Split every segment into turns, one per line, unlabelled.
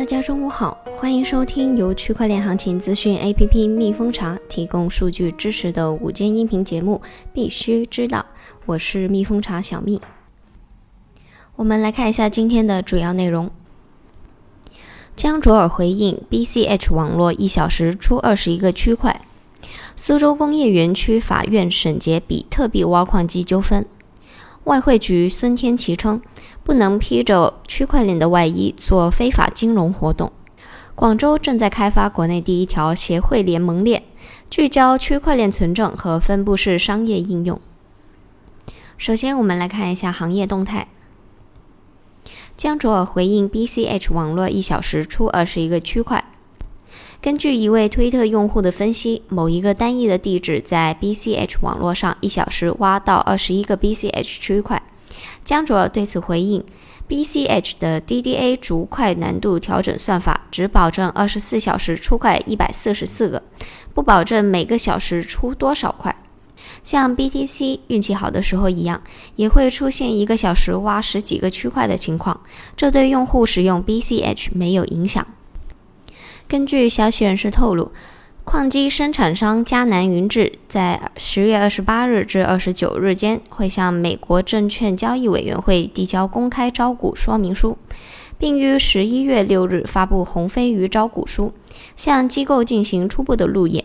大家中午好，欢迎收听由区块链行情资讯 APP 蜜蜂茶提供数据支持的午间音频节目，必须知道，我是蜜蜂茶小蜜。我们来看一下今天的主要内容。江卓尔回应 BCH 网络一小时出二十一个区块。苏州工业园区法院审结比特币挖矿机纠纷。外汇局孙天琪称。不能披着区块链的外衣做非法金融活动。广州正在开发国内第一条协会联盟链，聚焦区块链存证和分布式商业应用。首先，我们来看一下行业动态。江卓尔回应 BCH 网络一小时出二十一个区块。根据一位推特用户的分析，某一个单一的地址在 BCH 网络上一小时挖到二十一个 BCH 区块。江卓对此回应：“BCH 的 DDA 逐块难度调整算法只保证二十四小时出块一百四十四个，不保证每个小时出多少块。像 BTC 运气好的时候一样，也会出现一个小时挖十几个区块的情况，这对用户使用 BCH 没有影响。”根据消息人士透露。矿机生产商迦南云智在十月二十八日至二十九日间会向美国证券交易委员会递交公开招股说明书，并于十一月六日发布红飞鱼招股书，向机构进行初步的路演。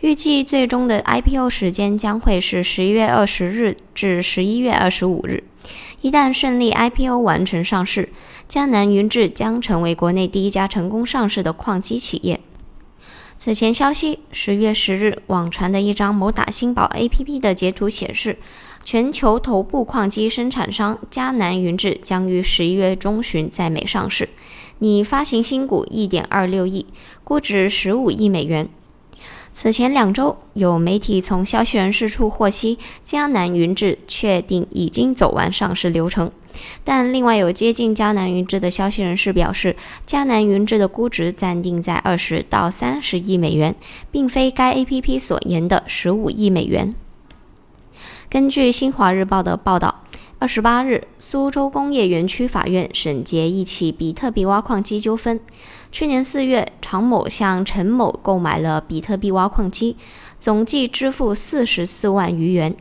预计最终的 IPO 时间将会是十一月二十日至十一月二十五日。一旦顺利 IPO 完成上市，迦南云智将成为国内第一家成功上市的矿机企业。此前消息，十月十日网传的一张某打新宝 APP 的截图显示，全球头部矿机生产商迦南云智将于十一月中旬在美上市，拟发行新股一点二六亿，估值十五亿美元。此前两周，有媒体从消息人士处获悉，迦南云智确定已经走完上市流程。但另外有接近迦南云智的消息人士表示，迦南云智的估值暂定在二十到三十亿美元，并非该 APP 所言的十五亿美元。根据新华日报的报道。二十八日，苏州工业园区法院审结一起比特币挖矿机纠纷。去年四月，常某向陈某购买了比特币挖矿机，总计支付四十四万余元。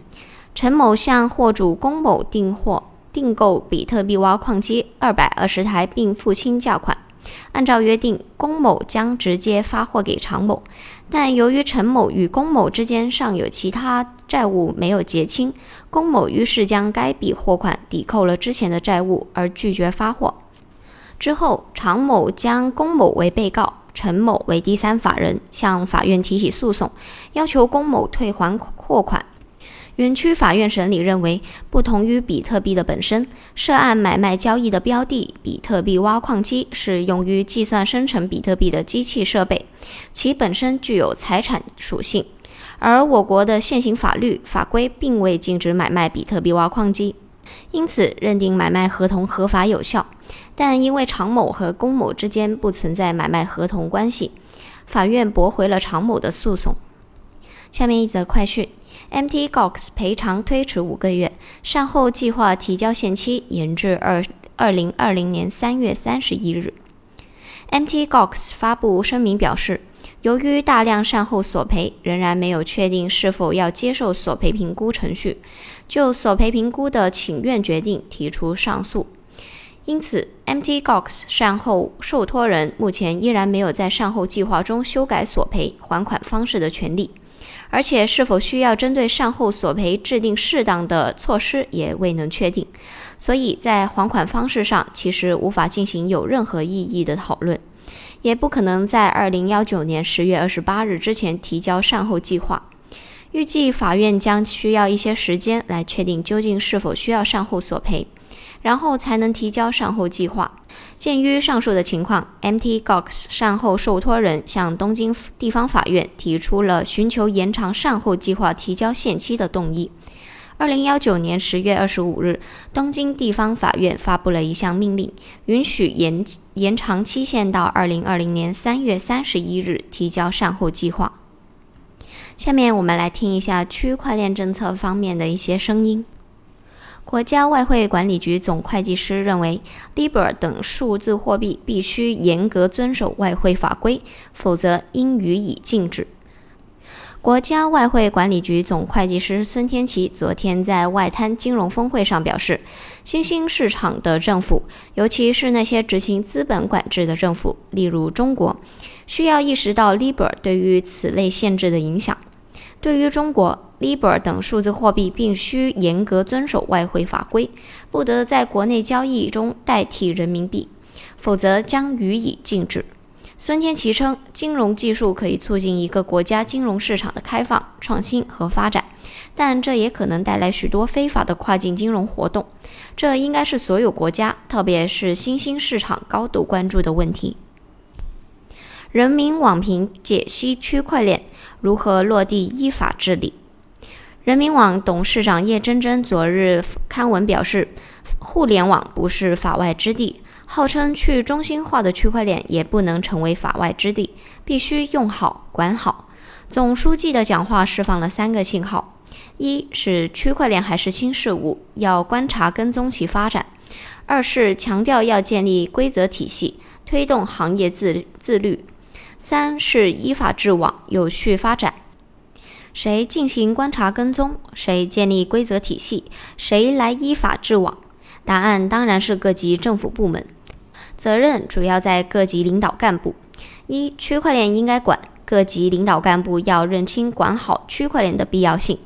陈某向货主龚某订货订购比特币挖矿机二百二十台，并付清价款。按照约定，龚某将直接发货给常某，但由于陈某与龚某之间尚有其他债务没有结清，龚某于是将该笔货款抵扣了之前的债务，而拒绝发货。之后，常某将龚某为被告，陈某为第三法人，向法院提起诉讼，要求龚某退还货款。园区法院审理认为，不同于比特币的本身，涉案买卖交易的标的比特币挖矿机是用于计算生成比特币的机器设备，其本身具有财产属性。而我国的现行法律法规并未禁止买卖比特币挖矿机，因此认定买卖合同合法有效。但因为常某和龚某之间不存在买卖合同关系，法院驳回了常某的诉讼。下面一则快讯。Mt. Gox 赔偿推迟五个月，善后计划提交限期延至二二零二零年三月三十一日。Mt. Gox 发布声明表示，由于大量善后索赔，仍然没有确定是否要接受索赔评估程序，就索赔评估的请愿决定提出上诉。因此，Mt. Gox 善后受托人目前依然没有在善后计划中修改索赔还款方式的权利。而且是否需要针对善后索赔制定适当的措施也未能确定，所以在还款方式上其实无法进行有任何意义的讨论，也不可能在二零幺九年十月二十八日之前提交善后计划。预计法院将需要一些时间来确定究竟是否需要善后索赔。然后才能提交善后计划。鉴于上述的情况，Mt. Gox 善后受托人向东京地方法院提出了寻求延长善后计划提交限期的动议。二零幺九年十月二十五日，东京地方法院发布了一项命令，允许延延长期限到二零二零年三月三十一日提交善后计划。下面我们来听一下区块链政策方面的一些声音。国家外汇管理局总会计师认为，Libra 等数字货币必须严格遵守外汇法规，否则应予以禁止。国家外汇管理局总会计师孙天琪昨天在外滩金融峰会上表示，新兴市场的政府，尤其是那些执行资本管制的政府，例如中国，需要意识到 Libra 对于此类限制的影响。对于中国，Libra 等数字货币必须严格遵守外汇法规，不得在国内交易中代替人民币，否则将予以禁止。孙天琪称，金融技术可以促进一个国家金融市场的开放、创新和发展，但这也可能带来许多非法的跨境金融活动，这应该是所有国家，特别是新兴市场高度关注的问题。人民网评解析区块链。如何落地依法治理？人民网董事长叶真真昨日刊文表示，互联网不是法外之地，号称去中心化的区块链也不能成为法外之地，必须用好管好。总书记的讲话释放了三个信号：一是区块链还是新事物，要观察跟踪其发展；二是强调要建立规则体系，推动行业自自律。三是依法治网，有序发展。谁进行观察跟踪？谁建立规则体系？谁来依法治网？答案当然是各级政府部门，责任主要在各级领导干部。一、区块链应该管，各级领导干部要认清管好区块链的必要性。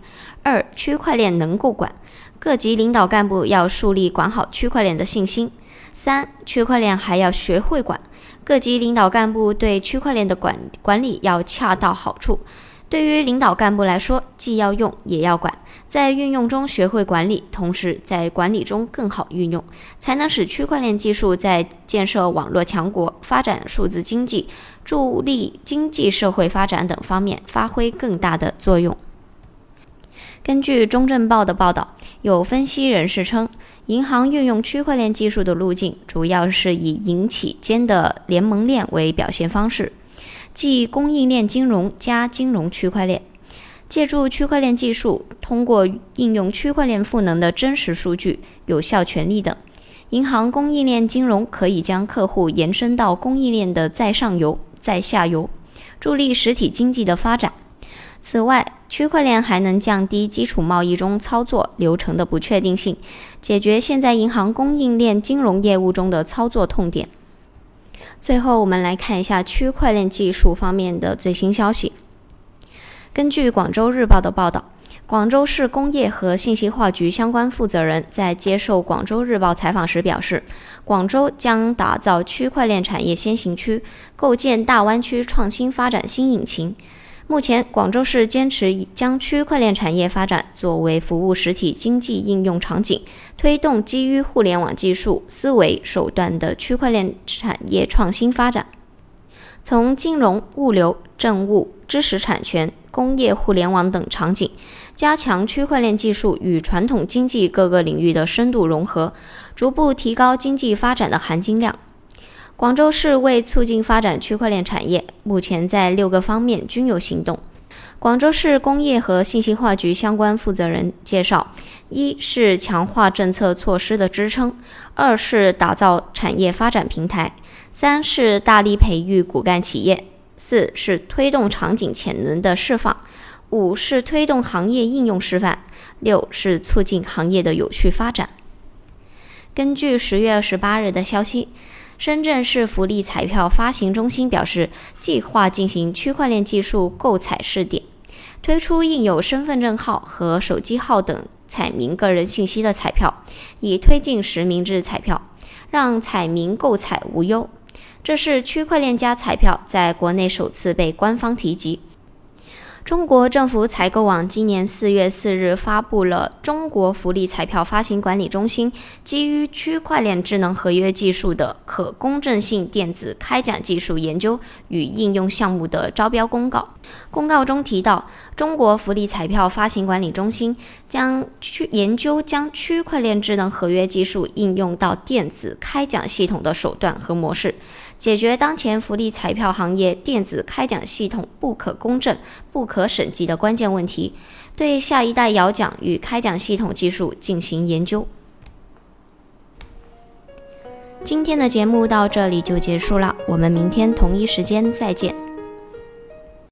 二、区块链能够管，各级领导干部要树立管好区块链的信心。三、区块链还要学会管。各级领导干部对区块链的管管理要恰到好处。对于领导干部来说，既要用也要管，在运用中学会管理，同时在管理中更好运用，才能使区块链技术在建设网络强国、发展数字经济、助力经济社会发展等方面发挥更大的作用。根据中证报的报道，有分析人士称，银行运用区块链技术的路径主要是以银企间的联盟链为表现方式，即供应链金融加金融区块链。借助区块链技术，通过应用区块链赋能的真实数据、有效权利等，银行供应链金融可以将客户延伸到供应链的再上游、再下游，助力实体经济的发展。此外，区块链还能降低基础贸易中操作流程的不确定性，解决现在银行供应链金融业务中的操作痛点。最后，我们来看一下区块链技术方面的最新消息。根据广州日报的报道，广州市工业和信息化局相关负责人在接受广州日报采访时表示，广州将打造区块链产业先行区，构建大湾区创新发展新引擎。目前，广州市坚持将区块链产业发展作为服务实体经济应用场景，推动基于互联网技术思维手段的区块链产业创新发展。从金融、物流、政务、知识产权、工业互联网等场景，加强区块链技术与传统经济各个领域的深度融合，逐步提高经济发展的含金量。广州市为促进发展区块链产业，目前在六个方面均有行动。广州市工业和信息化局相关负责人介绍：一是强化政策措施的支撑；二是打造产业发展平台；三是大力培育骨干企业；四是推动场景潜能的释放；五是推动行业应用示范；六是促进行业的有序发展。根据十月二十八日的消息。深圳市福利彩票发行中心表示，计划进行区块链技术购彩试点，推出印有身份证号和手机号等彩民个人信息的彩票，以推进实名制彩票，让彩民购彩无忧。这是区块链加彩票在国内首次被官方提及。中国政府采购网今年四月四日发布了《中国福利彩票发行管理中心基于区块链智能合约技术的可公正性电子开奖技术研究与应用项目的招标公告》。公告中提到，中国福利彩票发行管理中心将去研究将区块链智能合约技术应用到电子开奖系统的手段和模式。解决当前福利彩票行业电子开奖系统不可公正、不可审计的关键问题，对下一代摇奖与开奖系统技术进行研究。今天的节目到这里就结束了，我们明天同一时间再见。